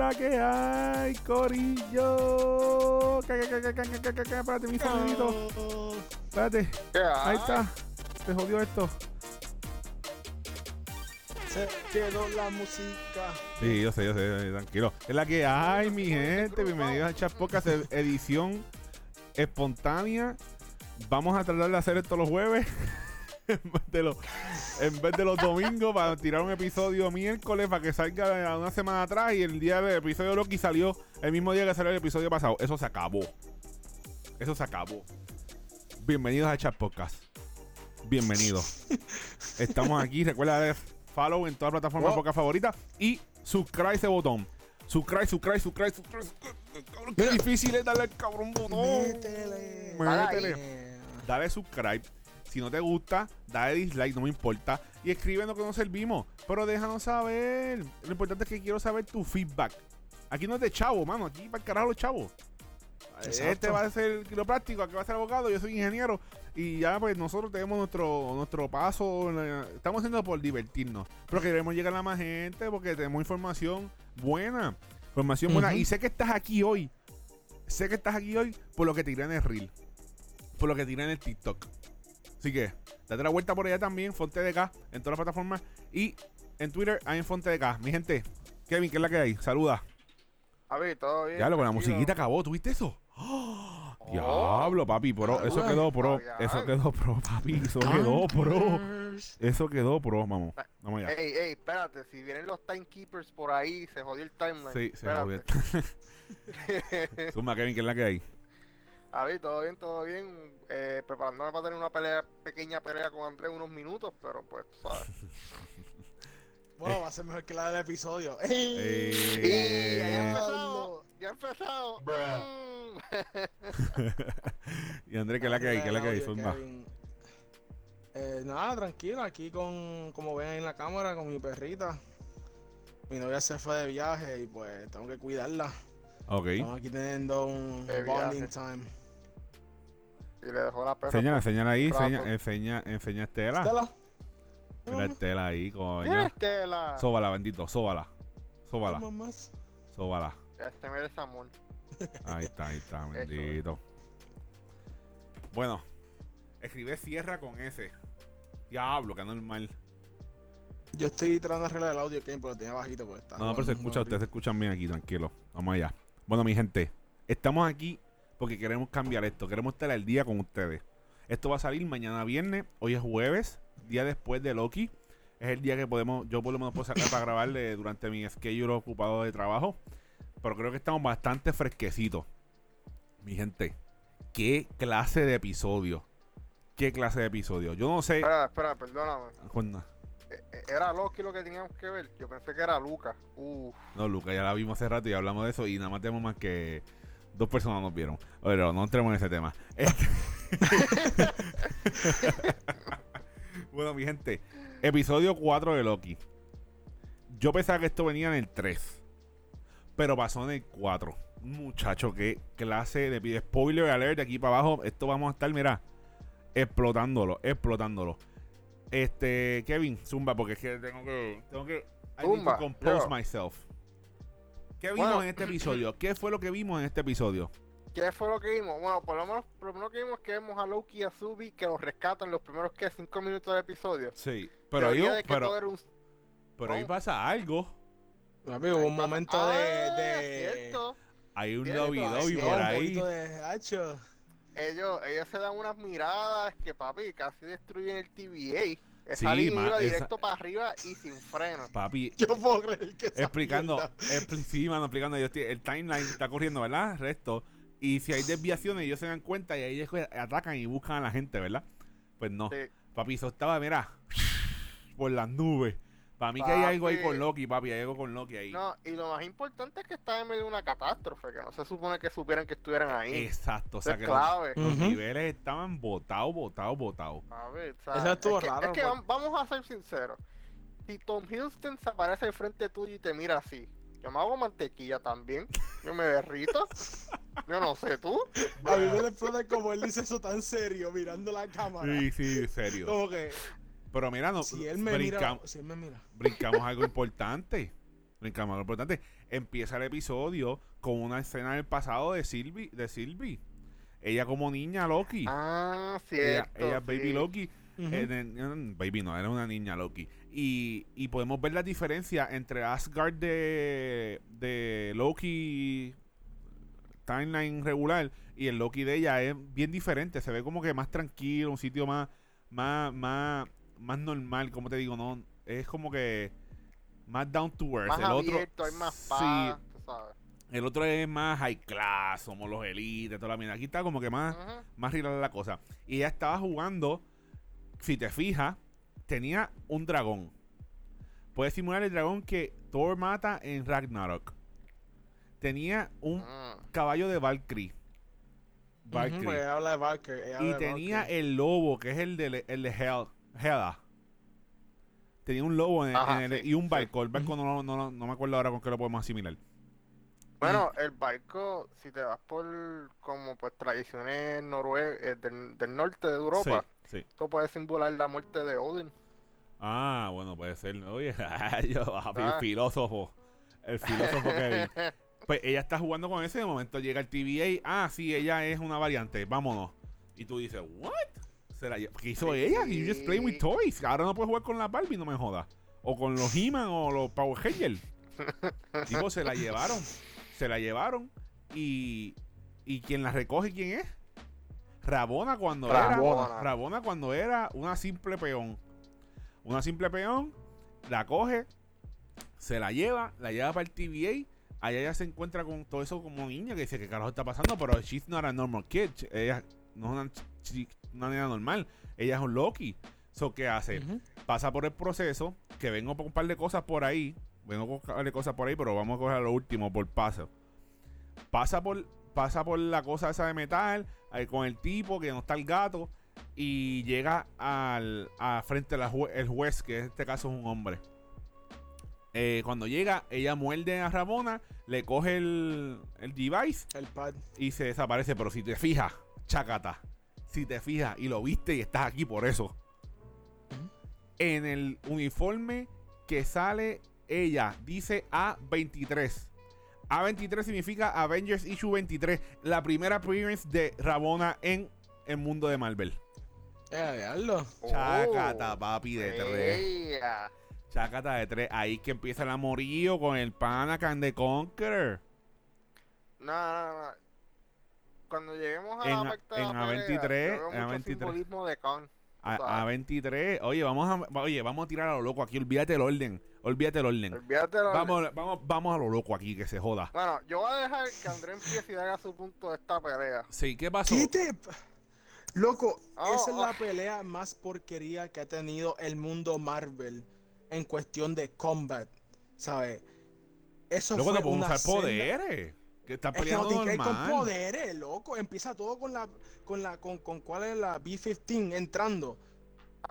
¡Eh! ¿Qué es la que hay, Corillo? Espérate, mi sonidito. Espérate. Ahí está. Se jodió esto. Se quedó la música. Sí, yo sé, yo sé, tranquilo. Es la que hay, mi gente. Bienvenidos a e- edición espontánea. Vamos a tratar de hacer esto los jueves. de los, en vez de los domingos, para tirar un episodio miércoles para que salga una semana atrás. Y el día del episodio Loki salió el mismo día que salió el episodio pasado. Eso se acabó. Eso se acabó. Bienvenidos a Chat Podcast. Bienvenidos. Estamos aquí. Recuerda de follow en todas las plataformas Wow. podcast favoritas y subscribe ese botón. Subscribe, subscribe, subscribe, subscribe. Cabrón, qué difícil es darle al cabrón botón. Métele. Métele. Dale subscribe. Si no te gusta, dale dislike, no me importa. Y escríbenos que nos servimos. Pero déjanos saber. Lo importante es que quiero saber tu feedback. Aquí no es de chavo, mano. Aquí para el carajo los chavos. Exacto. Este va a ser quiropráctico, aquí va a ser abogado, yo soy ingeniero. Y ya pues nosotros tenemos nuestro, nuestro paso. Estamos haciendo por divertirnos. Pero queremos llegar a más gente porque tenemos información buena. Información buena. Y sé que estás aquí hoy. Sé que estás aquí hoy por lo que tiré en el reel. Por lo que tiré en el TikTok. Así que, date la vuelta por allá también, Fonte de K, en todas las plataformas. Y en Twitter hay en Fonte de K. Mi gente, Kevin, ¿qué es la que hay? Saluda. A ver, todo bien. Ya lo con la musiquita acabó, ¿tuviste eso? ¡Oh! Diablo, papi, pro. Eso Ah, quedó pro. Eso quedó pro, papi. Eso quedó pro. Eso quedó pro, vamos. Vamos allá. Ey, ey, espérate, si vienen los timekeepers por ahí, se jodió el timeline. Sí, se Espérate. jodió. Suma, Kevin, ¿qué es la que hay? A ver, todo bien, todo bien. Eh, preparándome para tener una pelea, pequeña pelea con Andrés unos minutos, pero pues, ¿sabes? Bueno, va a ser mejor que la del episodio. Eh, Y ya ha empezado, ya ha empezado. Mm. y Andrés, ¿qué es la que hay? ¿Qué es la que hay? Zumba. Eh, nada, tranquilo, aquí con, como ven ahí en la cámara, con mi perrita. Mi novia se fue de viaje y pues tengo que cuidarla. Ok. Estamos aquí teniendo un bonding time. Y le dejó la perra. Señala, señala ahí, Rato. enseña, enseña, enseña Estela. Estela. Mira Estela ahí, Mira, coño. Estela. Sóbala, bendito, sóbala. Sóbala, sóbala. Este merece amor. Ahí está, ahí está, bendito. Bueno, escribe sierra con S. Diablo, que normal. Yo estoy tratando de arreglar el audio, Kevin, pero lo tenía bajito porque está. No, pero se escucha, ustedes se escuchan bien aquí, tranquilo. Vamos allá. Bueno, mi gente, estamos aquí porque queremos cambiar esto. Queremos estar al día con ustedes. Esto va a salir mañana viernes. Hoy es jueves, día después de Loki. Es el día que podemos, yo por lo menos puedo sacar para grabarle durante mi schedule ocupado de trabajo. Pero creo que estamos bastante fresquecitos. Mi gente, ¿qué clase de episodio? ¿Qué clase de episodio? Yo no sé. Espera, espera, perdóname. Eh, ¿Era Loki lo que teníamos que ver? Yo pensé que era Lucas. Uf. No, Luca, ya la vimos hace rato y hablamos de eso y nada más tenemos más que dos personas nos vieron. Pero no entremos en ese tema. Este- bueno, mi gente, episodio 4 de Loki. Yo pensaba que esto venía en el 3, pero pasó en el 4. Muchacho, qué clase de pide. Spoiler alert de aquí para abajo. Esto vamos a estar, mira, explotándolo, explotándolo. Este, Kevin, zumba, porque es que tengo que. Tengo que. I need to compose myself. ¿Qué vimos Bueno. en este episodio? ¿Qué fue lo que vimos en este episodio? ¿Qué fue lo que vimos? Bueno, por lo menos por lo primero que vimos es que vemos a Loki y a Subi que los rescatan los primeros que 5 minutos del episodio. Sí, pero ahí, pero, era un- pero ahí pasa algo. Amigo, hubo un momento de. Ah, de... cierto. Hay un lobby lobby por un ahí. poquito de hacho. Ellos, ellos se dan unas miradas que papi casi destruyen el TVA. Sí, Esa línea ma- iba esa- directo para arriba y sin freno. Papi, Yo puedo creer que explicando, expli- sí, mano, explicando, yo estoy- el timeline está corriendo, ¿verdad? Resto. Y si hay desviaciones, ellos se dan cuenta y ahí ellos atacan y buscan a la gente, ¿verdad? Pues no. Sí. Papi, eso estaba, mira, por las nubes. Para mí que hay algo ahí con Loki, papi, hay algo con Loki ahí. No, y lo más importante es que está en medio de una catástrofe, que no se supone que supieran que estuvieran ahí. Exacto, o sea es que clave. los, niveles estaban botados, botados, botados. A ver, o sea, Eso estuvo es que, raro, es que pues. vam- vamos a ser sinceros. Si Tom Hiddleston se aparece al frente tuyo y te mira así, yo me hago mantequilla también. Yo me derrito. Yo no sé tú. A mí me explota como él dice eso tan serio, mirando la cámara. Sí, sí, serio. Como que Pero mira, no, si él me brincam- mira, si él me mira. brincamos algo importante. Brincamos a lo importante. Empieza el episodio con una escena del pasado de Sylvie. De Sylvie. Ella como niña Loki. Ah, cierto. ella es Baby. Loki. Eh, baby no, era una niña Loki. Y, y podemos ver la diferencia entre Asgard de, de Loki timeline regular y el Loki de ella es bien diferente. Se ve como que más tranquilo, un sitio más, más, más, más normal, como te digo, no, es como que más down to earth. Más el otro, hay más sí, paz, tú sabes. el otro es más high class, somos los elites, toda la mierda. Aquí está como que más, relax la cosa. Y ella estaba jugando, si te fijas, tenía un dragón. Puede simular el dragón que Thor mata en Ragnarok. Tenía un Mm. caballo de Valkyrie. Habla de ella y habla de tenía Valkyrie. el lobo, que es el de, el de Hel, Hela. Tenía un lobo en, Ajá, en el- sí, y un barco. El barco no, no, no, no me acuerdo ahora con qué lo podemos asimilar. Bueno, el barco, si te vas por como pues tradiciones norue del, del norte de Europa, Sí, sí. esto puede simular la muerte de Odin. Ah, bueno, puede ser. Oye, yo, papi, Ah. filósofo. El filósofo Kevin. Pues ella está jugando con ese. De momento llega el TVA. Ah, sí, ella es una variante. Vámonos. Y tú dices, ¿what? Se la lle- ¿Qué hizo Sí. ella? You just playing with toys. Ahora no puedes jugar con la Barbie, no me jodas. O con los He-Man o los Power Rangers. Tipo, se la llevaron. Se la llevaron. Y. ¿Y quien la recoge quién es? Rabona cuando era. Rabona. Cuando era una simple peón. Una simple peón. La coge. Se la lleva. La lleva para el TVA. Allá ella se encuentra con todo eso como niña que dice que carajo está pasando. Pero she's not a normal kid. Ella no es una, una niña normal. Ella es un Loki. So, ¿qué hace? Pasa por el proceso, que vengo con un par de cosas por ahí, vengo con un par de cosas por ahí, pero vamos a coger lo último por paso. Pasa por, pasa por la cosa esa de metal, ahí con el tipo que no está el gato, y llega al a frente al juez, que en este caso es un hombre. Eh, cuando llega, ella muerde a Ramona, le coge el, el device El pad. y se desaparece. Pero si te fijas, chacata, si te fijas y lo viste y estás aquí por eso, en el uniforme que sale ella, dice A23. A23 significa Avengers Issue 23, la primera appearance de Rabona en el mundo de Marvel. Eh. Chacata, Oh, papi, de tres. Chacata de tres. Ahí que empieza el amorío con el Panacan de Conqueror. No, no, no. Cuando lleguemos a En la A- parte de en la pelea, A23, yo veo en mucho A23. simbolismo de Khan. A, sabes. A23. Oye, vamos a, oye, vamos a tirar a lo loco aquí. Olvídate el orden. Olvídate el orden. Olvídate de la- Vamos, vamos, vamos a lo loco aquí, que se joda. Bueno, yo voy a dejar que André empiece y haga su punto de esta pelea. Sí, ¿qué pasó? ¿Qué te... Loco, Oh, esa es la oh. pelea más porquería que ha tenido el mundo Marvel en cuestión de combat, ¿sabes? Eso Luego podemos una usar poderes. Que está Es peleando que ir con normal. poderes, loco. Empieza todo con la, con la, con, con cuál es la B-15 entrando.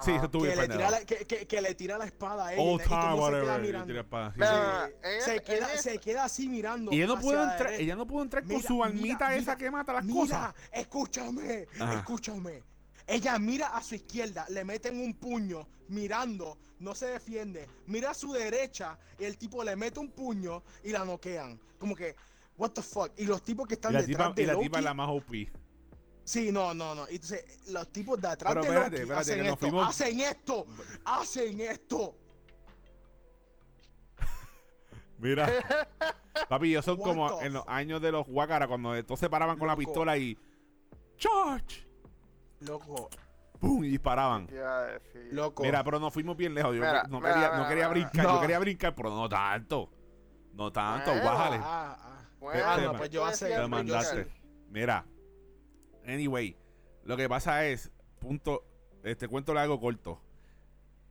Sí, eso estuvo Que le, tira la, que, que- que le tira la espada a y cómo time, se queda whatever. mirando. tira espada, sí, sí. Se, se queda, se queda así mirando. Y ella no pudo entrar, ella no pudo entrar con Mira, su mira, almita esa mira, que mata las Mira, cosas. escúchame, Ajá. escúchame. Ella mira a su izquierda, le meten un puño, mirando, no se defiende. Mira a su derecha y el tipo le mete un puño y la noquean. Como que, what the fuck. Y los tipos que están la, detrás tipa, de y la Loki, tipa es la más OP. Sí, no, no, no. Entonces, los tipos de atrás Pero de espérate, Loki espérate, hacen esto, fuimos- hacen esto, hacen esto. Mira. Papi, ellos son What como the en los años de los Wakara, cuando todos se paraban con la pistola y. ¡Charge! Loco, ¡Pum! Y disparaban. Loco. Mira, pero nos fuimos bien lejos. Yo Mira, no, mira, quería, mira, no quería mira. brincar, yo No. quería brincar, pero no tanto. No tanto, bájale. Ah, ah. Bueno, Ah, Te- no, te- pues yo decías Te pues yo mandaste. Mira. Anyway, lo que pasa es, punto, este cuento largo corto.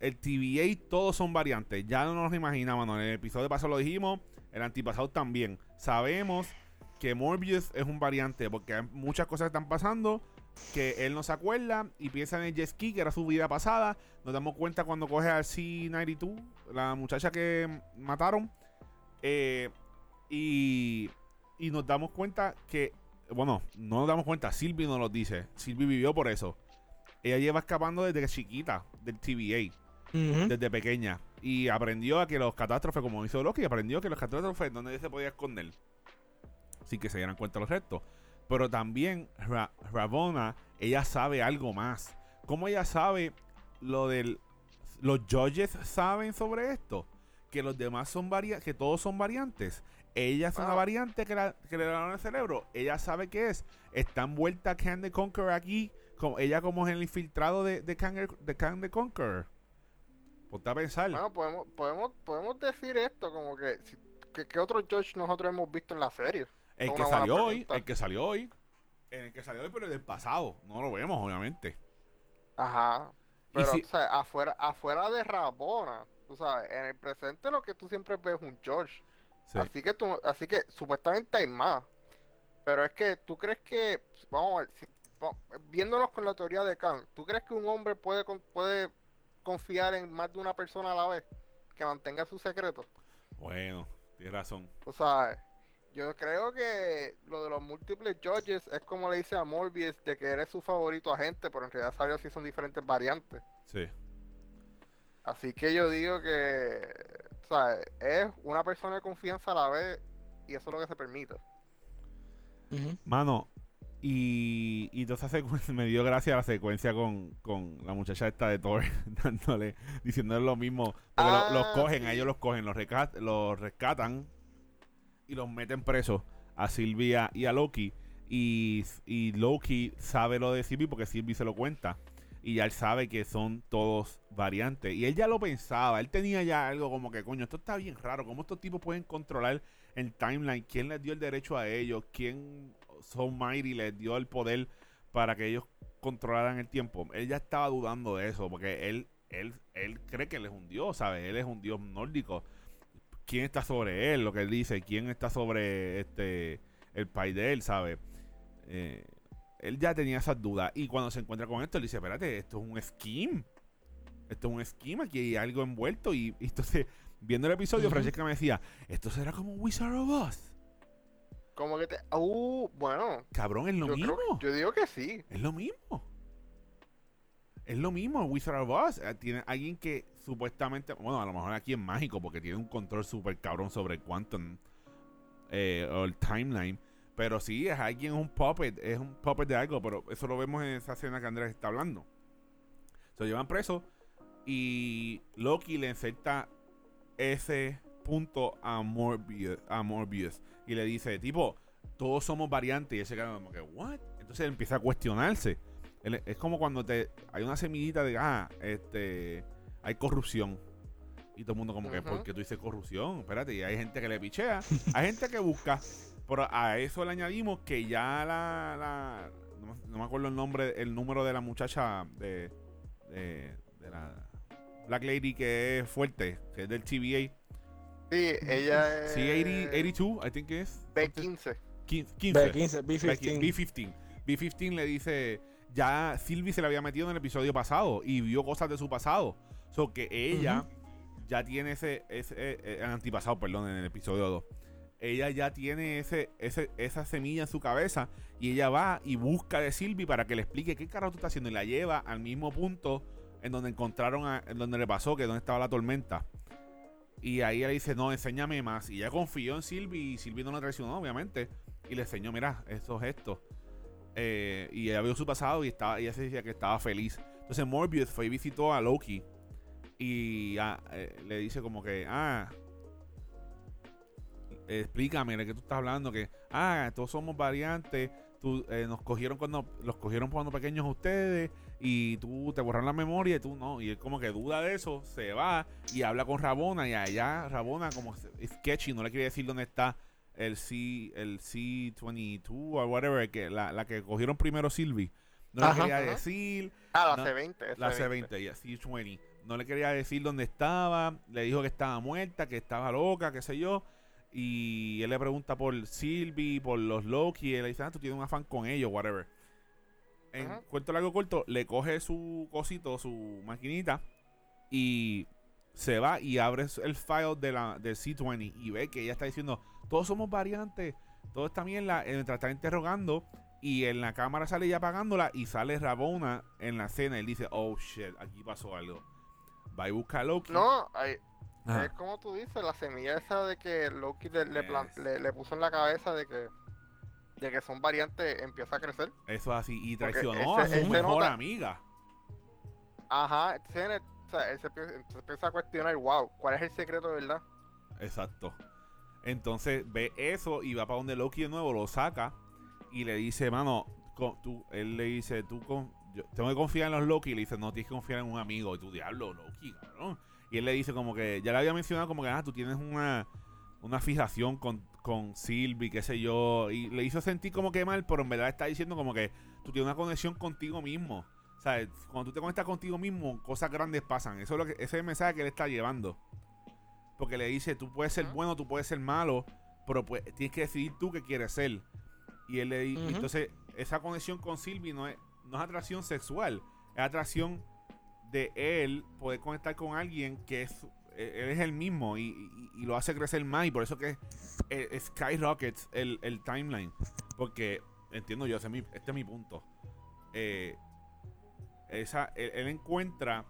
El TVA todos son variantes. Ya no nos imaginábamos. En el episodio pasado lo dijimos. El antipasado también. Sabemos que Morbius es un variante. Porque hay muchas cosas que están pasando. Que él no se acuerda. Y piensa en el jet ski, que era su vida pasada. Nos damos cuenta cuando coge al C-92. La muchacha que mataron. Eh, y, y nos damos cuenta que. Bueno, no nos damos cuenta. Sylvie nos lo dice. Sylvie vivió por eso. Ella lleva escapando desde chiquita del TVA. Desde pequeña. Y aprendió a que los catástrofes, como hizo Loki, aprendió que los catástrofes donde se podía esconder. Sin que se dieran cuenta los restos. Pero también Ra- Ravonna, ella sabe algo más. ¿Cómo ella sabe lo del... Los judges saben sobre esto? Que los demás son variantes, que todos son variantes. Ella es una variante que, la- que le dan el cerebro. Ella sabe qué es. Está envuelta Can the Conqueror aquí. Como, ella como es el infiltrado de, de, Kang, de Kang the Conqueror. Ponte a pensar. Bueno, podemos, podemos, podemos decir esto, como que, que, que otro George nosotros hemos visto en la serie. el que salió hoy, el que salió hoy. El que salió hoy, pero el del pasado. No lo vemos, obviamente. Ajá. Pero, si- o sea, afuera, afuera de Rabona, tú sabes, en el presente lo que tú siempre ves es un George. Sí. Así que tú, así que supuestamente hay más. Pero es que tú crees que, vamos a ver, si- vamos- viéndonos con la teoría de Kant, ¿tú crees que un hombre puede, puede confiar en más de una persona a la vez que mantenga su secreto? Bueno, tienes razón. O sea, yo creo que lo de los múltiples judges es como le dice a Morbius de que eres su favorito agente, pero en realidad sabes si son diferentes variantes. Sí. Así que yo digo que, o sea, es una persona de confianza a la vez y eso es lo que se permite. Mano, y, y toda esa secuencia me dio gracia la secuencia con, con la muchacha esta de Thor, dándole, diciéndole lo mismo. Porque lo- los Ah, cogen, a ellos los cogen, los, recat- los rescatan y los meten presos a Sylvia y a Loki. Y, y Loki sabe lo de Sylvie porque Sylvie se lo cuenta. Y ya él sabe que son todos variantes. Y él ya lo pensaba. Él tenía ya algo como que, coño, esto está bien raro. ¿Cómo estos tipos pueden controlar el timeline? ¿Quién les dio el derecho a ellos? ¿Quién So Mighty les dio el poder para que ellos controlaran el tiempo? Él ya estaba dudando de eso. Porque él, él, él cree que él es un dios, ¿sabes? Él es un dios nórdico. ¿Quién está sobre él? Lo que él dice. ¿Quién está sobre este el país de él, ¿sabes? Eh, él ya tenía esas dudas. Y cuando se encuentra con esto, él dice, espérate, esto es un scheme. Esto es un scheme, aquí hay algo envuelto. Y, y entonces, viendo el episodio. Francesca me decía, esto será como Wizard of Oz. Como que te, uh, bueno, Cabrón, es lo yo, mismo. creo yo digo que sí. Es lo mismo. Es lo mismo, Wizard of Oz. Eh, Tiene alguien que supuestamente, bueno, a lo mejor aquí es mágico porque tiene un control súper cabrón sobre el quantum eh, o el timeline. Pero sí, es alguien, es un puppet, es un puppet de algo, pero eso lo vemos en esa escena que Andrés está hablando. Se lo llevan preso y Loki le inserta ese punto a Morbius, a Morbius y le dice, tipo, todos somos variantes. Y él se queda como que, ¿what? Entonces él empieza a cuestionarse. Él- es como cuando te hay una semillita de, ah, este, hay corrupción. Y todo el mundo como que. ¿por qué tú dices corrupción? Espérate, y hay gente que le pichea. hay gente que busca. Pero a eso le añadimos que ya la... la- no, me- no me acuerdo el nombre, el número de la muchacha de, de, de la Black Lady que es fuerte, que es del TVA. Sí, ella es. Sí, 80, 82, I think es. B15. 15. 15. B15, B15. B15. B15 le dice, ya Sylvie se le había metido en el episodio pasado y vio cosas de su pasado. So que ella ya tiene ese, ese eh, eh, antipasado, perdón, en el episodio 2. Ella ya tiene ese, ese, esa semilla en su cabeza y ella va y busca de Sylvie para que le explique qué carajo tú estás haciendo y la lleva al mismo punto en donde encontraron, a- en donde le pasó, que donde estaba la tormenta. Y ahí ella dice, no, enséñame más. Y ella confió en Sylvie y Sylvie no la traicionó, obviamente. Y le enseñó, mira, estos gestos. Eh, y ella vio su pasado y estaba, ella se decía que estaba feliz. Entonces Morbius fue y visitó a Loki. Y ah, eh, le dice como que, ah, explícame de qué tú estás hablando. Que, ah, todos somos variantes. Tú, eh, nos cogieron cuando, los cogieron cuando pequeños ustedes. Y tú te borraron la memoria y tú no. Y él como que duda de eso, se va y habla con Rabona. Y allá Rabona como es sketchy, no le quiere decir dónde está el C, el C22 o whatever, que la, la que cogieron primero Sylvie. No le quería Ajá. decir, Ah, la No, C20. la C20, ya, C20. No le quería decir dónde estaba, le dijo que estaba muerta, que estaba loca, qué sé yo. Y él le pregunta por Sylvie, por los Loki, y él le dice, ah, tú tienes un afán con ellos, whatever. En Ajá. cuento largo corto, le coge su cosito, su maquinita, y se va y abre el file de la, del C20 y ve que ella está diciendo, todos somos variantes, todo está bien, la, mientras está interrogando, y en la cámara sale ya apagándola y sale Rabona en la escena. Él dice, oh shit, aquí pasó algo. va y busca a Loki. No, hay- Ajá. es como tú dices, la semilla esa de que Loki le, le, plan- le- le puso en la cabeza de que de que son variantes empieza a crecer. Eso es así. Y traicionó ese- a su mejor nota- amiga. Ajá, entonces, o sea, él se, empieza- se empieza a cuestionar, wow, ¿cuál es el secreto de verdad? Exacto. Entonces ve eso y va para donde Loki de nuevo, lo saca y le dice, mano, tú, él le dice, tú con, yo tengo que confiar en los Loki. Y le dice, no, tienes que confiar en un amigo. Y tú, diablo, Loki, cabrón. Y él le dice como que, ya le había mencionado como que, ah, tú tienes una, una fijación con, con Sylvie, qué sé yo. Y le hizo sentir como que mal, pero en verdad está diciendo como que tú tienes una conexión contigo mismo. O sea, cuando tú te conectas contigo mismo, cosas grandes pasan. Eso es lo que, ese es el mensaje que él está llevando. Porque le dice, tú puedes ser bueno, tú puedes ser malo, pero pues, tienes que decidir tú qué quieres ser. Y él le di- y Ujú. entonces esa conexión con Sylvie no es, no es atracción sexual, es atracción de él poder conectar con alguien que es eh, él es el mismo y, y- y lo hace crecer más y por eso que eh, skyrockets el, el timeline. Porque entiendo yo ese es mi- este es mi punto. Eh, esa él, él encuentra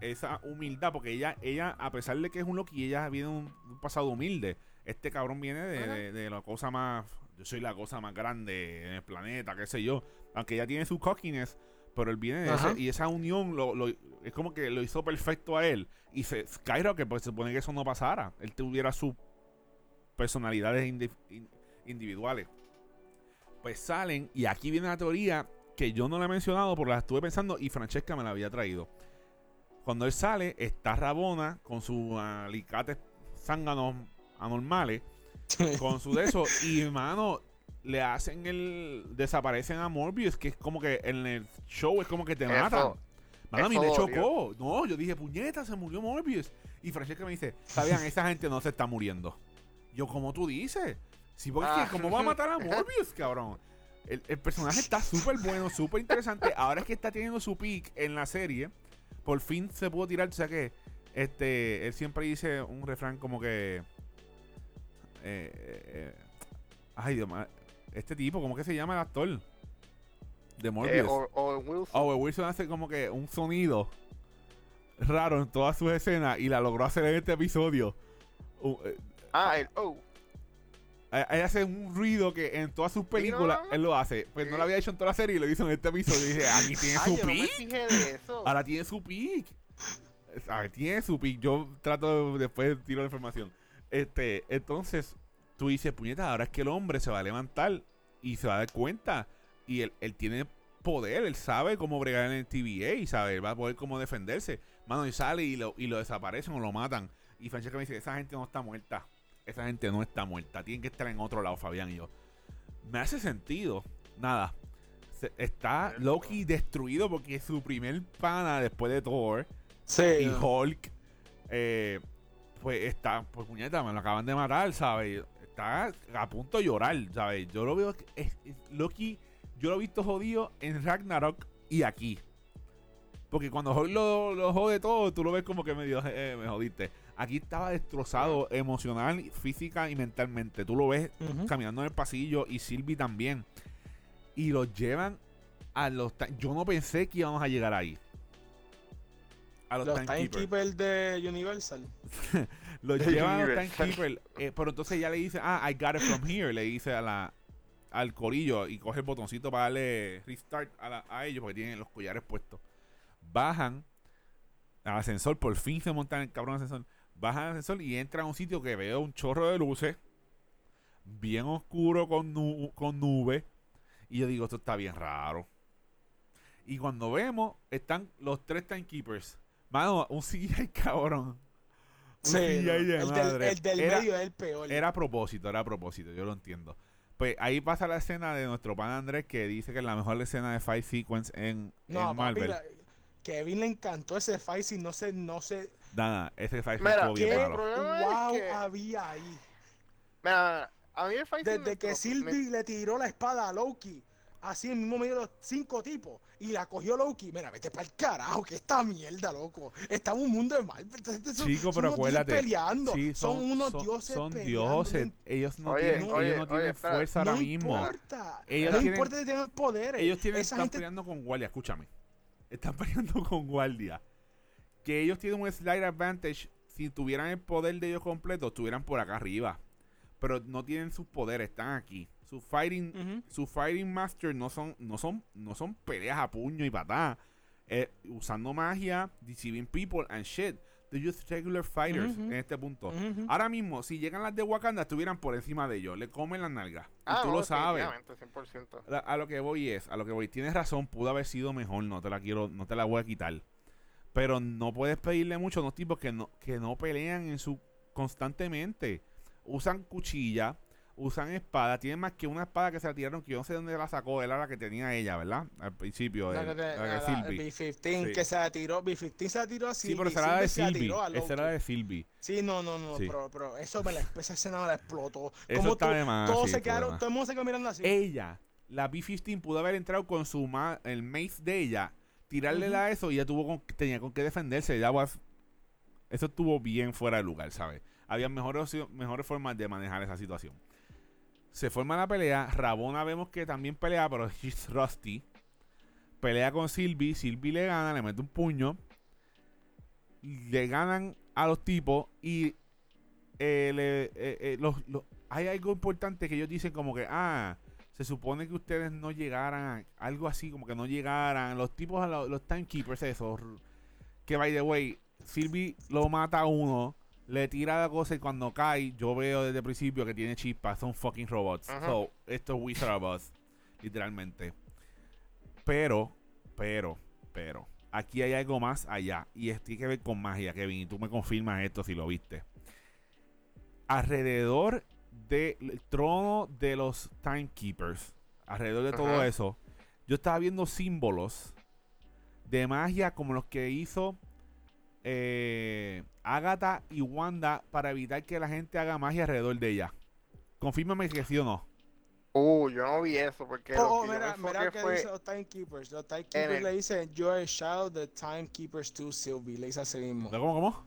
esa humildad porque ella ella a pesar de que es un Loki ella viene de un, un pasado humilde. Este cabrón viene de- de la cosa más yo soy la cosa más grande en el planeta qué sé yo. Aunque ella tiene su cockiness pero él viene de ese, y esa unión lo, lo- es como que lo hizo perfecto a él. Y se Skyrocket pues se supone que eso no pasara. Él tuviera sus personalidades indi- in- individuales. Pues salen y aquí viene la teoría que yo no la he mencionado porque la estuve pensando y Francesca me la había traído. Cuando él sale está Rabona con sus alicates zánganos anormales con su de eso y hermano le hacen el desaparecen a Morbius que es como que en el show es como que te Eso- matan Mano, a mí me chocó. No, yo dije, puñeta, se murió Morbius. Y Francesca me dice, sabían, esa gente no se está muriendo. Yo, como tú dices. Sí, porque Ah. ¿cómo va a matar a Morbius, cabrón? El, el personaje está súper bueno, súper interesante. Ahora es que está teniendo su peak en la serie. Por fin se pudo tirar, o sea que este, él siempre dice un refrán como que. eh, eh, eh, ay, Dios mío. Este tipo, ¿cómo que se llama el actor? De Eh, Morbius. o, o Wilson. Owen Wilson hace como que un sonido raro en todas sus escenas y la logró hacer en este episodio. Uh, eh, Ah, el oh. él hace un ruido que en todas sus películas no, no. él lo hace. Pues no lo había hecho en toda la serie y lo hizo en este episodio. Y dije, aquí tiene Ay, su pick. de. Ahora tiene su pick. ¿Sabes? Tiene su pick. Yo trato de- después tiro la información. Este, entonces, tú dices, puñeta, ahora es que el hombre se va a levantar y se va a dar cuenta. Y él, él tiene poder, él sabe cómo bregar en el TVA, ¿sabes? Él va a poder cómo defenderse. Mano, y sale y lo, y lo desaparecen o lo matan. Y Francesca me dice, esa gente no está muerta. Esa gente no está muerta. Tienen que estar en otro lado, Fabián y yo. Me hace sentido. Nada. Se- está Loki destruido porque es su primer pana después de Thor Sí. y Hulk. eh, pues está, pues puñeta, me lo acaban de matar, ¿sabes? Está a punto de llorar, ¿sabes? Yo lo veo, que es- es- Loki, yo lo he visto jodido en Ragnarok y aquí. Porque cuando Hulk lo, lo jode todo, tú lo ves como que medio, eh, me jodiste. Aquí estaba destrozado emocional, física y mentalmente. Tú lo ves caminando en el pasillo y Sylvie también. Y los llevan a los... Yo no pensé que íbamos a llegar ahí. A los, Los timekeepers. de Universal. Los De llevan a los Universal. timekeepers. eh, pero entonces ya le dice, ah, I got it from here. Le dice a la, al corillo y coge el botoncito para darle restart a, la- a ellos porque tienen los collares puestos. Bajan al ascensor, por fin se montan el cabrón ascensor. Bajan al ascensor y entran a un sitio que veo un chorro de luces, bien oscuro con, nu- con nubes. Y yo digo, esto está bien raro. Y cuando vemos, están los tres timekeepers. Mano, un CGI cabrón. Un Sí, CGI no. de el, del, el del Era- medio es el peor. era a propósito, era a propósito, yo lo entiendo. Pues ahí pasa la escena de nuestro pan Andrés que dice que es la mejor escena de Fight Sequence en, no, en papi, Marvel. la- Kevin le encantó ese fight y no sé, no sé Nada, ese Fight Mira, estuvo bien malo. problema es wow que- había ahí. Mira, a mí el fight Desde me- que me- Sylvie le tiró la espada a Loki, así en el mismo medio de los cinco tipos, y la cogió Loki, mira, vete para el carajo, que esta mierda, loco. Está en un mundo de mal. Chico, pero acuérdate. peleando. Sí, son, unos son- dioses Son peleando, dioses. Ellos no Oye, tienen, oye, ellos no oye, tienen fuerza ahora no mismo. importa. Ellos no tienen- importa que tengan poderes. Ellos tienen, Esa están gente peleando con guardia, escúchame. Están peleando con guardia. que ellos tienen un slide advantage. Si tuvieran el poder de ellos completo, estuvieran por acá arriba. Pero no tienen sus poderes, están aquí. Su fighting, Ujú. su fighting master no son, no son, no son peleas a puño y patada. Eh, usando magia, deceiving people and shit. They're just regular fighters en este punto. Ahora mismo, si llegan las de Wakanda, estuvieran por encima de ellos. Le comen las nalgas. Y Ah, tú no, lo sabes. definitivamente, 100%. La- A lo que voy es, a lo que voy, tienes razón, pudo haber sido mejor, no te la quiero, no te la voy a quitar. Pero no puedes pedirle mucho a unos tipos que no, que no pelean en su constantemente. Usan cuchilla, usan espada, tienen más que una espada que se la tiraron, que yo no sé dónde la sacó, era la que tenía ella, ¿verdad? Al principio, La el- la la- Sylvie. B15 Sí. que se la tiró, B15 se la tiró así. Sí, pero era de a Esa era de Sylvie. Sí, no, no, no, Sí. pero, pero eso me la, esa escena me la explotó. Eso Como está tú- de más. todos sí, se quedaron, todo el mundo se quedó mirando así. ella, la B-15 pudo haber entrado con su ma el mace de ella, tirarle Ujú. la eso y ella tuvo con, tenía con qué defenderse. That was- eso estuvo bien fuera de lugar, ¿sabes? Había mejores, mejores formas de manejar esa situación. Se forma la pelea. Rabona vemos que también pelea, pero she's rusty. Pelea con Sylvie. Sylvie le gana, le mete un puño. Le ganan a los tipos y eh, le- eh, eh, los- los- hay algo importante que ellos dicen como que, ah, se supone que ustedes no llegaran, algo así, como que no llegaran, los tipos, los, los timekeepers, esos, que by the way, Sylvie lo mata a uno, le tira la cosa y cuando cae, yo veo desde el principio que tiene chispas, son fucking robots. Ajá. So, esto es Wizard of Oz, literalmente. Pero, pero, pero, aquí hay algo más allá, y esto tiene que ver con magia, Kevin, y tú me confirmas esto si lo viste. Alrededor del trono de los timekeepers, alrededor de todo eso, yo estaba viendo símbolos de magia como los que hizo eh, Agatha y Wanda para evitar que la gente haga magia alrededor de ella. Confírmame que sí o no. Uh, yo no vi eso porque Oh, lo que yo mira, me mira que fue... dice los timekeepers. Los timekeepers el- le dicen, you're a child of the timekeepers to Sylvie. Le dice así mismo. ¿Cómo, cómo?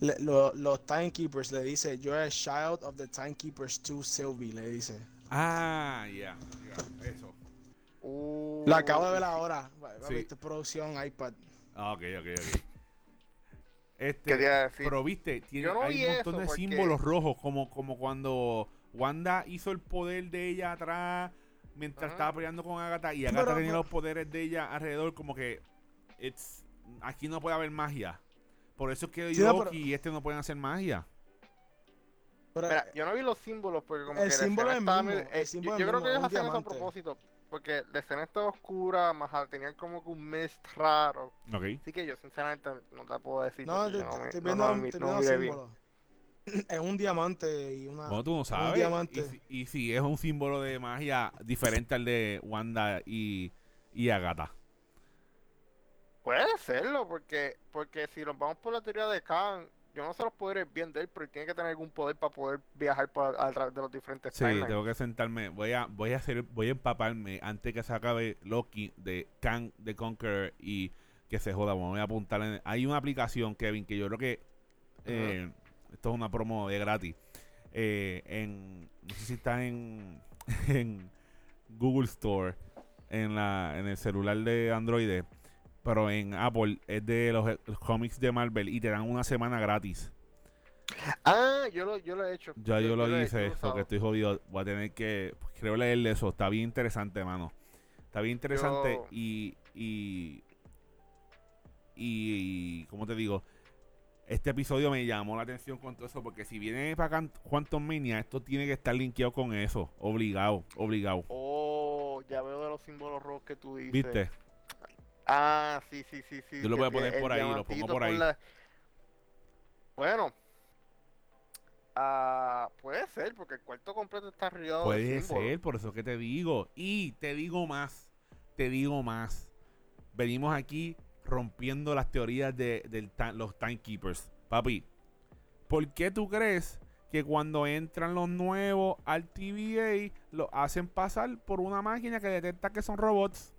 Le- lo- los timekeepers le dice, you're a child of the timekeepers to Sylvie. Le dice. Ah, ya. eso. Uh, Lo acabo de ver ahora. Sí. Producción iPad. Ah, ok, ok, ok. Este, ¿Qué te iba a decir? Pero viste, tiene, Yo no hay un montón de porque- símbolos rojos, como, como cuando Wanda hizo el poder de ella atrás mientras Ajá. estaba peleando con Agatha y Pero- Agatha tenía los poderes de ella alrededor, como que it's, aquí no puede haber magia. Por eso es que Sí, no, Loki pero- y este no pueden hacer magia. Pero, Mira, yo no vi los símbolos porque como El que símbolo es estaba mismo, el eh, símbolo yo, creo mismo, que ellos hacen eso a propósito porque la escena está oscura, más tenían como que un mist raro. Así que yo sinceramente no te puedo decir. no, te- yo me- estoy no, bien. símbolos. Es un diamante y una. Bueno, tú no sabes. diamante. Y, si- y si es un símbolo de magia diferente al de Wanda y, y Agatha. Puede serlo, porque porque si nos vamos por la teoría de Khan, yo no sé los poderes bien de él, pero él tiene que tener algún poder para poder viajar por, a través de los diferentes Sí, timelines. tengo que sentarme. Voy a, voy a hacer, voy a empaparme antes que se acabe Loki de Kang de Conqueror y que se joda. Me voy a apuntar en, hay una aplicación, Kevin, que yo creo que eh, esto es una promo de gratis. Eh, en no sé si está en, en Google Store en la en el celular de Android, pero en Apple es de los, los cómics de Marvel y te dan una semana gratis. Ah, yo lo, yo lo he hecho. Ya yo, lo hice, he porque estoy jodido. Voy a tener que. Creo leerle eso. Está bien interesante, mano. Está bien interesante Yo- y, y. Y. ¿Cómo te digo? Este episodio me llamó la atención con todo eso. Porque si viene para Quantum Mania, esto tiene que estar linkeado con eso. Obligado, obligado. Oh, ya veo de los símbolos rojos que tú dices. ¿Viste? Ah, sí, sí, sí, sí. Yo lo voy a poner por ahí, lo pongo por ahí. la- Bueno. Ah, puede ser, porque el cuarto completo está de Puede ser, por eso que te digo. Y te digo más, te digo más. Venimos aquí rompiendo las teorías de ti- los timekeepers. Papi, ¿por qué tú crees que cuando entran los nuevos al TVA lo hacen pasar por una máquina que detecta que son robots?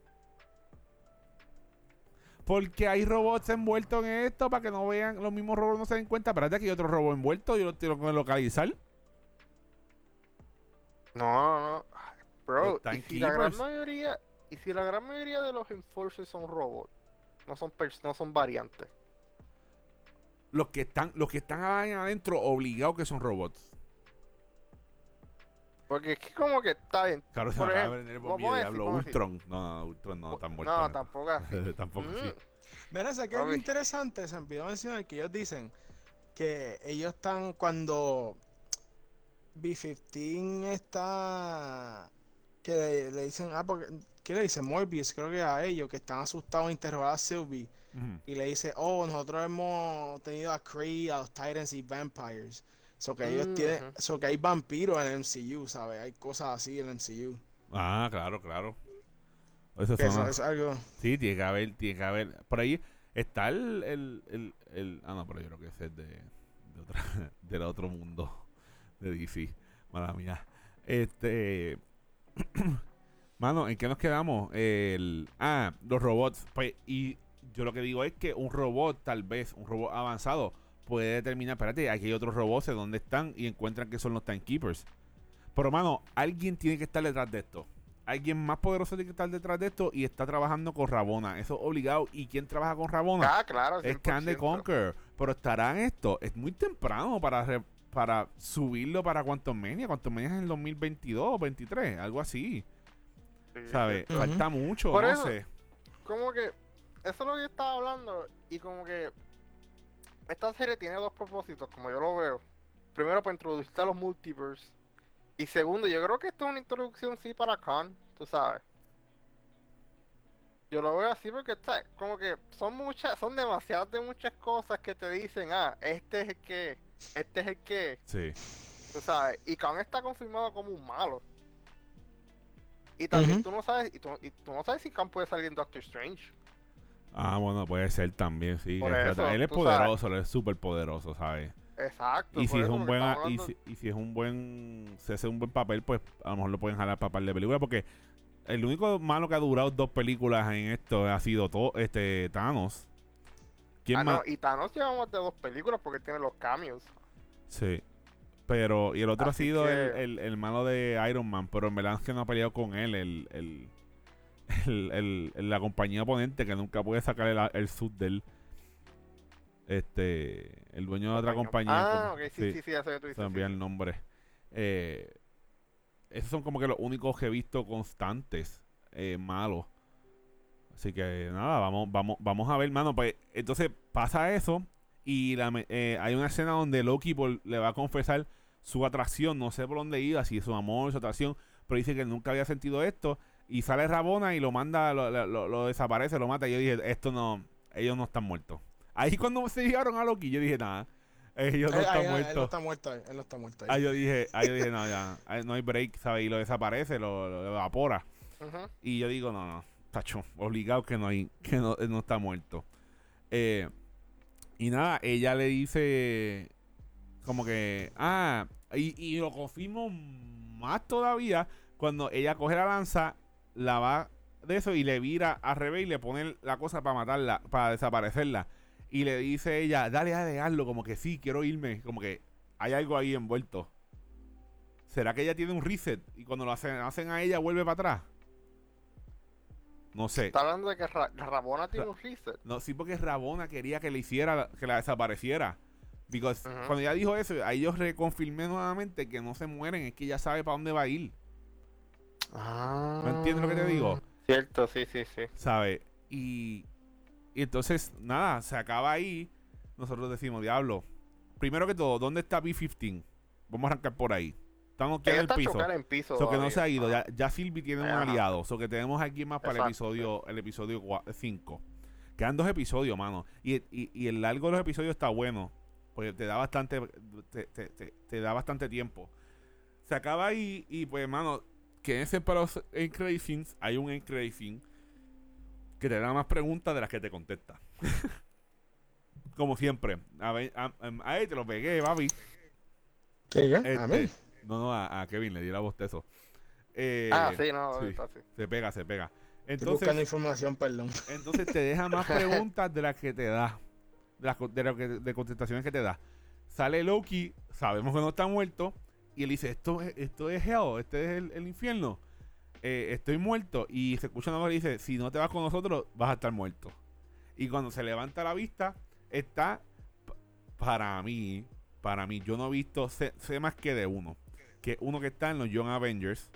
Porque hay robots envueltos en esto para que no vean, los mismos robots no se den cuenta. Espérate que hay otro robot envuelto, yo lo tengo que localizar. No, no, no. Bro, y si la gran mayoría, y si la gran mayoría de los enforcers son robots, no son pers- no son variantes. los que están, los que están adentro obligados que son robots. Porque es que como que está bien. Claro, se Por de ejemplo, el bombillo a de decir, diablo. Ultron. No, no, Ultron no, tan muerto. No, tampoco así. tampoco así. Mm, Mira, sé que es Papi. interesante, se me olvidó mencionar que ellos dicen que ellos están cuando B-15 está que le, le dicen, ah, porque, ¿qué le dicen? Morbius, creo que a ellos que están asustados a interrogar a Sylvie y le dice, oh, nosotros hemos tenido a Kree, a los Titans y Vampires. So que ellos Mm, tienen, so que hay vampiros en el MCU, ¿sabes? Hay cosas así en el MCU. Ah, claro, claro. Eso eso es algo. Sí, tiene que haber, tiene que haber. Por ahí está el, el, el, el- ah no, pero yo creo que ese es de, de otra, del otro mundo de DC. Mala mía. Este Mano, ¿en qué nos quedamos? El, ah, los robots. Pues, y yo lo que digo es que un robot, tal vez, un robot avanzado, puede determinar, espérate, aquí hay otros robots, ¿de dónde están? Y encuentran que son los timekeepers. Pero, mano, alguien tiene que estar detrás de esto. Alguien más poderoso tiene que estar detrás de esto y está trabajando con Rabona. Eso es obligado. ¿Y quién trabaja con Rabona? Ah, claro. es Can de 100%. Conquer. Pero estará en esto. Es muy temprano para, re- para subirlo para Quantum Mania. Quantum Mania es en el 2022 o 23, algo así. Sí, ¿Sabes? Falta mucho, Por no eso- sé. como que eso es lo que yo estaba hablando y como que esta serie tiene dos propósitos como yo lo veo primero para introducirte a los multiverse y segundo yo creo que esto es una introducción sí para Khan tú sabes yo lo veo así porque está como que son muchas son demasiadas de muchas cosas que te dicen ah este es el que este es el que Sí. tú sabes, y Khan está confirmado como un malo. Y también tú no sabes, y tú, y tú no sabes si Khan puede salir en Doctor Strange. Ah, bueno, puede ser también, sí. Eso, él es sabes. poderoso, él es súper poderoso, ¿sabes? Exacto. Y si es un buen y si, y si es un buen se hace un buen papel, pues a lo mejor lo pueden jalar para par de películas porque el único malo que ha durado dos películas en esto ha sido todo este Thanos. ¿Quién Ah, más? no, y Thanos llevamos de dos películas porque tiene los cambios. Sí. Pero, y el otro Así ha sido que- el, el, el malo de Iron Man, pero en verdad es que no ha peleado con él, el, el, el, el- el- la compañía oponente que nunca puede sacar el, el suit de él. Este, el dueño de otra compañía. Ah, como- ok, sí, sí, sí, tú se dices. me sí, sí. el nombre. Eh, esos son como que los únicos que he visto constantes eh, malos. Así que nada, vamos, vamos, vamos a ver, mano. Pues entonces pasa eso y la eh, hay una escena donde Loki por- le va a confesar su atracción, no sé por dónde iba, si es su amor, su atracción, pero dice que nunca había sentido esto y sale Rabona y lo manda, lo, lo- desaparece, lo mata. Y yo dije, esto no, ellos no están muertos. Ahí cuando se llegaron a Loki, yo dije, nada, ellos no están él- él no muertos. está muerto ahí, él no está muerto ahí. Ah, yo dije, ah, yo dije, no, ya, no hay break, ¿sabes? Y lo desaparece, lo, lo evapora. Ujú. Y yo digo, no, no, tacho, obligado que no hay, que no, no está muerto. Eh, y nada, ella le dice como que, ah, y, y lo confirmo más todavía cuando ella coge la lanza, la va de eso y le vira al revés y le pone la cosa para matarla, para desaparecerla. Y le dice ella, dale, dale, hazlo, como que sí, quiero irme, como que hay algo ahí envuelto. ¿Será que ella tiene un reset y cuando lo hacen, hacen a ella vuelve para atrás? No sé. Está hablando de que Ra- Rabona tiene un reset. No, sí, porque Rabona quería que le hiciera, que la desapareciera. Because Ujú. cuando ella dijo eso, ahí yo reconfirmé nuevamente que no se mueren, es que ya sabe para dónde va a ir. Ah. ¿No entiendes lo que te digo? Cierto, sí, sí, sí. ¿Sabe? Y, y entonces, nada, se acaba ahí. Nosotros decimos, diablo. Primero que todo, ¿dónde está B-15? Vamos a arrancar por ahí. Estamos aquí en el piso. en piso. So que no se ha ido. Ya, ya Silvi tiene un Ajá. aliado. So que tenemos aquí más para el episodio el episodio 5. Quedan dos episodios, mano. Y, y, y el largo de los episodios está bueno. Porque te da bastante te, te- te- te da bastante tiempo. Se acaba ahí y pues, mano, quédense para los encravings. Hay un encraving que te da más preguntas de las que te contesta. Como siempre. A ver, a- a- ahí te lo pegué, papi. ¿Qué? Este, ¿A mí? No, no, a, a Kevin le di la bostezo. Eh, Ah, sí, no, sí. está así. Se pega, se pega. Estoy buscando Entonces, información, perdón. entonces te deja más preguntas de las que te da. De las co- de, lo que, de contestaciones que te da. Sale Loki, sabemos que no está muerto. Y él dice, esto es, esto es hell, este es el, infierno. Eh, estoy muerto. Y se escucha una voz y dice, si no te vas con nosotros, vas a estar muerto. Y cuando se levanta la vista, está para mí, para mí, yo no he visto, sé, sé más que de uno. Que uno que está en los Young Avengers.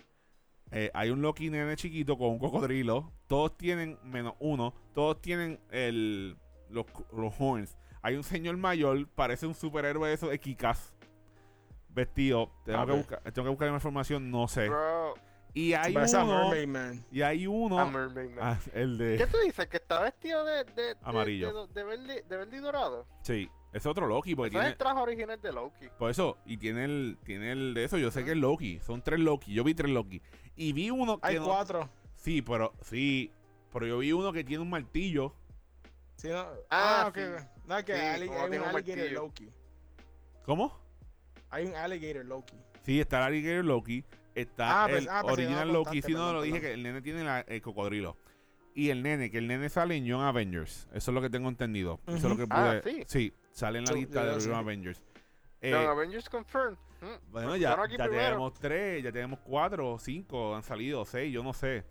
Eh, hay un Loki nene chiquito con un cocodrilo. Todos tienen, menos uno, todos tienen el, los, los horns. Hay un señor mayor, parece un superhéroe de esos de Kikas. Vestido. Tengo, que buscar, tengo que buscar información, no sé. Bro, Y hay uno. Man. Y hay uno. a Mermaid Man. ah, el de. ¿Qué tú dices? ¿Que está vestido de, de, de- Amarillo. de, de, verde, de verde y dorado? Sí, es otro Loki. Porque es el traje original de Loki. Por eso, y tiene el, tiene el de eso, yo sé que es Loki, son tres Loki, yo vi tres Loki. Y vi uno que Hay no- cuatro. Sí, pero sí, pero yo vi uno que tiene un martillo. Sí, no. Ah, Ah, ok. sí. No, es que Sí, hay un alligator martillo. Loki. ¿Cómo? Hay un alligator Loki. Sí, está el alligator Loki, está Ah, pues- el ah, pues sí, original lo Loki, sí, no, lo dije que el nene tiene la- el cocodrilo. Y el nene, que el nene sale en Young Avengers, eso es lo que tengo entendido. Eso es lo que Ah, pude. sí. sale en la Yo- lista yo de. Young Avengers. Eh, Avengers Confirmed. Mm, Bueno, ya, ya primero. tenemos tres, ya tenemos cuatro, cinco, han salido seis, yo no sé.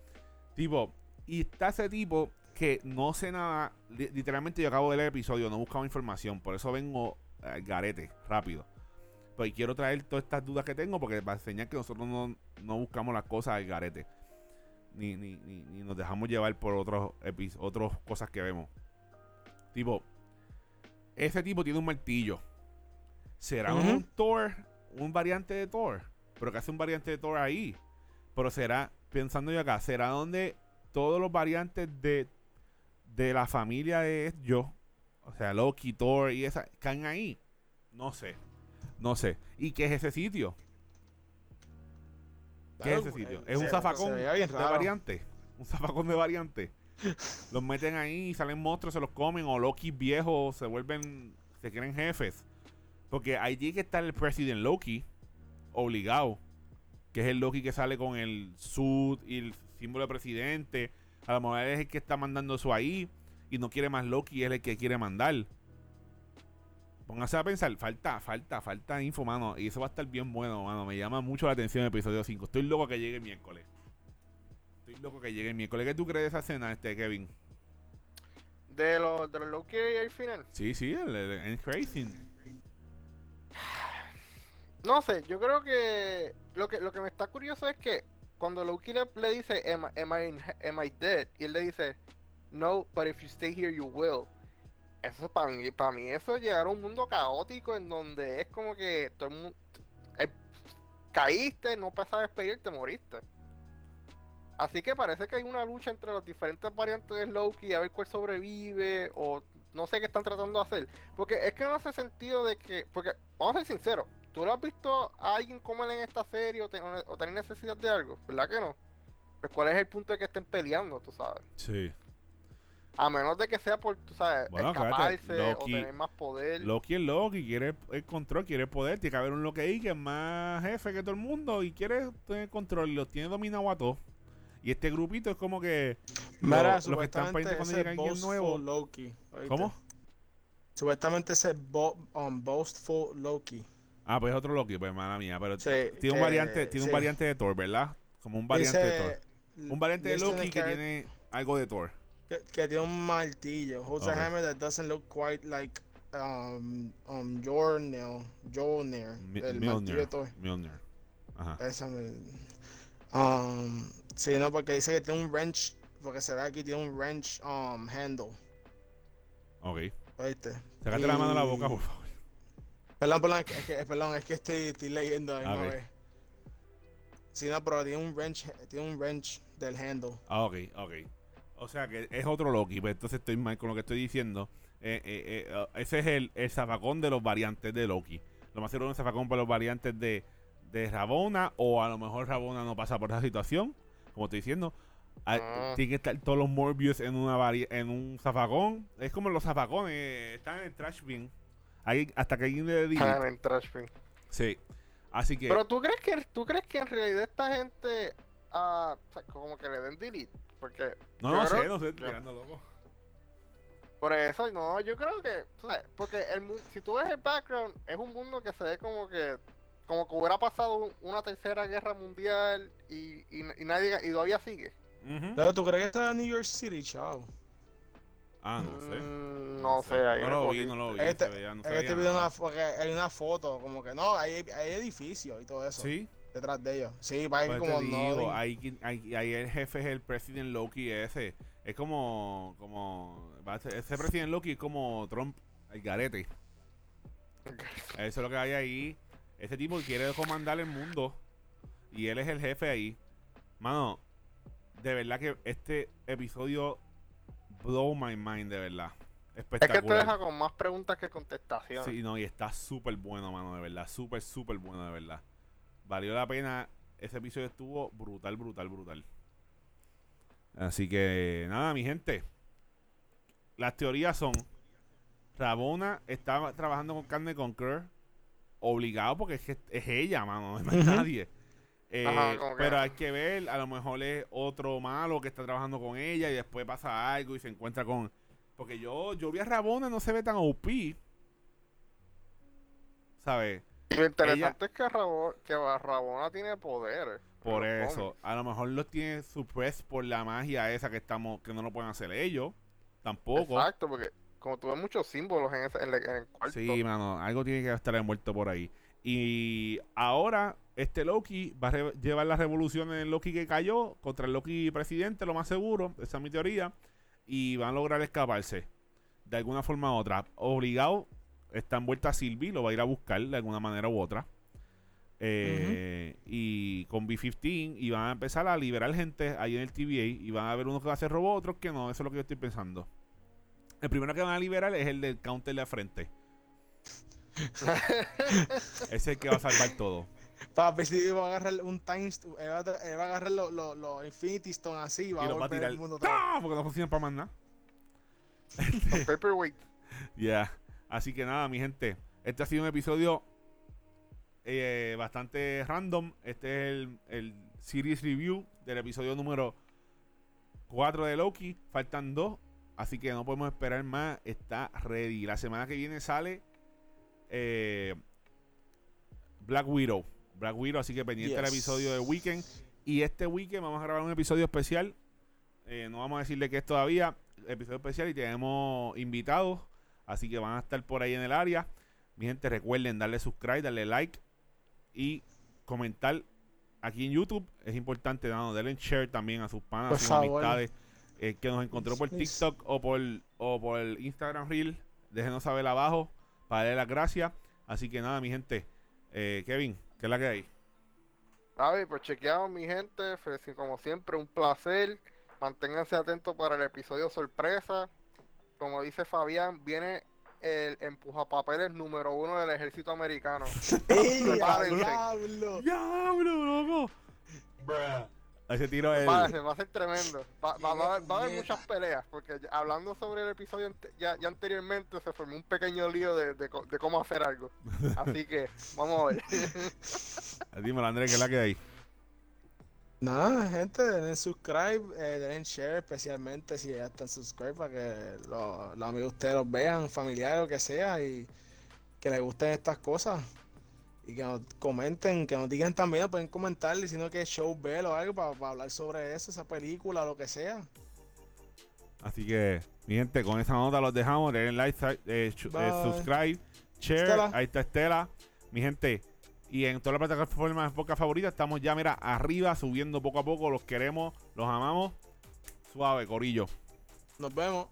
Tipo, y está ese tipo que no sé nada. li- Literalmente yo acabo de ver el episodio, no buscaba información, por eso vengo al garete, rápido. Pues quiero traer todas estas dudas que tengo porque para enseñar que nosotros no, no buscamos las cosas al garete. Ni, ni, ni, ni nos dejamos llevar por otros otras cosas que vemos. Tipo, ese tipo tiene un martillo. ¿Será un Thor, un variante de Thor? Pero que hace un variante de Thor ahí. Pero será, pensando yo acá, ¿será donde todos los variantes de, de la familia de yo, o sea, Loki, Thor y esa, caen ahí? No sé. No sé. ¿Y qué es ese sitio? ¿Qué es ese sitio? ¿Es un zafacón de variante? ¿Un zafacón de variante? los meten ahí, salen monstruos, se los comen, o Loki viejos se vuelven, se creen jefes. Porque ahí tiene que estar el President Loki, obligado. Que es el Loki que sale con el suit y el símbolo de presidente. A lo mejor es el que está mandando eso ahí. Y no quiere más Loki, es el que quiere mandar. Póngase a pensar, falta, falta, falta info, mano. Y eso va a estar bien bueno, mano. Me llama mucho la atención el episodio 5. Estoy loco que llegue el miércoles. Estoy loco que llegue el miércoles. ¿Qué tú crees de esa escena, este Kevin? De los, de los Loki al final. Sí, sí, el, el, el Crazy. No sé, yo creo que lo que lo que me está curioso es que cuando Loki le, le dice am, am, I, am I dead y él le dice no, but if you stay here you will. Eso para mí, para mí eso es llegar a un mundo caótico en donde es como que todo el mundo eh, caíste, no pasas a despedirte, moriste. Así que parece que hay una lucha entre las diferentes variantes de Loki a ver cuál sobrevive o no sé qué están tratando de hacer. Porque es que no hace sentido de que, porque vamos a ser sinceros, ¿tú lo has visto a alguien comer en esta serie o, ten- o tener necesidad de algo? ¿Verdad que no? Pues cuál es el punto de que estén peleando, tú sabes. Sí. A menos de que sea por, tú sabes, Bueno, escaparse o Loki- tener más poder. Loki es Loki, quiere el control, quiere el poder. Tiene que haber un Loki ahí que es más jefe que todo el mundo y quiere tener control y los tiene dominado a todos. Y este grupito es como que. Mira, lo- los que están pendientes cuando llega alguien nuevo. Loki. ¿oíste? ¿Cómo? Supuestamente ese bo um, boastful Loki. Ah, pues es otro Loki, pues mala mía. Pero Sí, tiene un que- variante, tiene un variante de Thor, ¿verdad? Como un variante de Thor. Un variante de Loki que que- tiene algo de Thor. Que, que tiene un martillo. Holds Ok. a hammer that doesn't look quite like um, um, Jornel, Jornir, Mi- el. Thor. Mjolnir. Ajá. Esa me- Um, sí, no, porque dice que tiene un wrench, porque se ve aquí, tiene un wrench um, handle, Ok. ¿oíste? Sácate la mano de la Y- boca, por favor. Perdón, perdón, es que, perdón, es que estoy, estoy leyendo a la misma Ok. vez. Sí, no, pero tiene un wrench, tiene un wrench del handle. Ah, ok, ok. O sea que es otro Loki, pues entonces estoy mal con lo que estoy diciendo. Eh, eh, eh, ah, ese es el, el zafacón de los variantes de Loki. Lo más seguro es un zafacón para los variantes de, de Rabona, o a lo mejor Rabona no pasa por esa situación, como estoy diciendo. Ah, Ah. Tiene que estar todos los Morbius en una vari- en un zafacón. Es como los zafacones, están en el trash bin. Ahí, hasta que alguien le diga. Ah, en Trash Bin. Sí. Así que. Pero tú crees que tú crees que en realidad esta gente sea, como que le den delete, porque no, no creo- sé, no sé, yo- tirando loco. Por eso, no, yo creo que, sabes, porque el, si tú ves el background, es un mundo que se ve como que, como que hubiera pasado una tercera guerra mundial y, y, y nadie, y todavía sigue. Pero tú crees que está en New York City, chao. Ah, no sé. Mm, no sé, ahí No lo vi, no lo vi. Este- no este video una, hay una foto, como que no, hay, hay edificios y todo eso Sí, detrás de ellos. Sí, va a ir pues como te no. digo, ahí, ahí, ahí el jefe es el President Loki ese. Es como, como, ese President Loki es como Trump, el garete. Eso es lo que hay ahí. Ese tipo quiere comandar el mundo. Y él es el jefe ahí. Mano, de verdad que este episodio blow my mind, de verdad. Es que te Espectacular. deja con más preguntas que contestaciones. Sí, no, y está súper bueno, mano, de verdad. Súper, súper bueno, de verdad. Valió la pena. Ese episodio estuvo brutal, brutal, brutal. Así que, nada, mi gente. Las teorías son: Rabona estaba trabajando con Carne Conquer. Obligado porque es que es ella, mano, no es nadie. Eh, Ajá, pero hay que ver, a lo mejor es otro malo que está trabajando con ella y después pasa algo y se encuentra con. Porque yo, yo vi a Rabona, no se ve tan OP. ¿Sabes? Lo interesante es que, Rabo- que Rabona tiene poderes. Por en eso. A lo mejor los tiene suppressed por la magia esa que estamos, que no lo pueden hacer ellos. Tampoco. Exacto, porque como tuve muchos símbolos en, ese, en, el, en el cuarto. Sí, mano, algo tiene que estar envuelto por ahí. Y ahora, este Loki va a llevar las revoluciones del Loki que cayó contra el Loki presidente, lo más seguro. Esa es mi teoría. Y van a lograr escaparse. De alguna forma u otra. Obligado, está envuelta Sylvie, lo va a ir a buscar de alguna manera u otra. Eh, Y con B-15 y van a empezar a liberar gente ahí en el TVA y van a ver unos que va a ser robot, otros que no. Eso es lo que yo estoy pensando. El primero que van a liberar es el del counter de la frente. Ese es el que va a salvar todo. Papi, si va a agarrar un time, st- él va a, va a agarrar los los- los Infinity Stone así y va y a va a volver tirar. el mundo vez. ¡Ah! Porque no funcionan para más nada. Paperweight. Ya. Así que nada, mi gente. Este ha sido un episodio eh, bastante random. Este es el, el series review del episodio número 4 de Loki. Faltan dos. Así que no podemos esperar más. Está ready. La semana que viene sale eh, Black Widow. Black Widow, así que pendiente del Yes. episodio de Weekend. Y este weekend vamos a grabar un episodio especial. Eh, no vamos a decirle qué es todavía. Episodio especial y tenemos invitados. Así que van a estar por ahí en el área. Mi gente, recuerden darle subscribe, darle like y comentar aquí en YouTube. Es importante, no, denle share también a sus panas, a sus favor. amistades. eh, que nos encontró por. TikTok o por, o por el Instagram Reel. Déjenos saber abajo para darle las gracias. Así que nada, mi gente. Eh, Kevin, ¿qué es la que hay? Javi, pues chequeamos mi gente, como siempre un placer, manténganse atentos para el episodio sorpresa, como dice Fabián, viene el empujapapeles número uno del ejército americano. ¡Ey, a Prepárense. diablo! ¡Diablo, loco! Ese tiro es. Va, se va a ser tremendo. Va, va- va a haber- va a haber muchas peleas, porque ya- hablando sobre el episodio ante- ya, ya anteriormente se formó un pequeño lío de, de cómo hacer algo. Así que vamos a ver. Dímelo, Andrés, ¿qué es la que hay? Nada, gente, denle subscribe, eh, denle share, especialmente si ya están subscribe para que los, los amigos de ustedes los vean, familiares, lo que sea, y que les gusten estas cosas. Y que nos comenten, que nos digan también, pueden comentar diciendo que show ver o algo para, hablar sobre eso, esa película, lo que sea. Así que, mi gente, con esa nota los dejamos. Denle like, eh, eh, subscribe, share. Estela. Ahí está Estela. Mi gente. Y en todas las plataformas de podcast favoritas estamos ya, mira, arriba, subiendo poco a poco. Los queremos, los amamos. Suave, corillo. Nos vemos.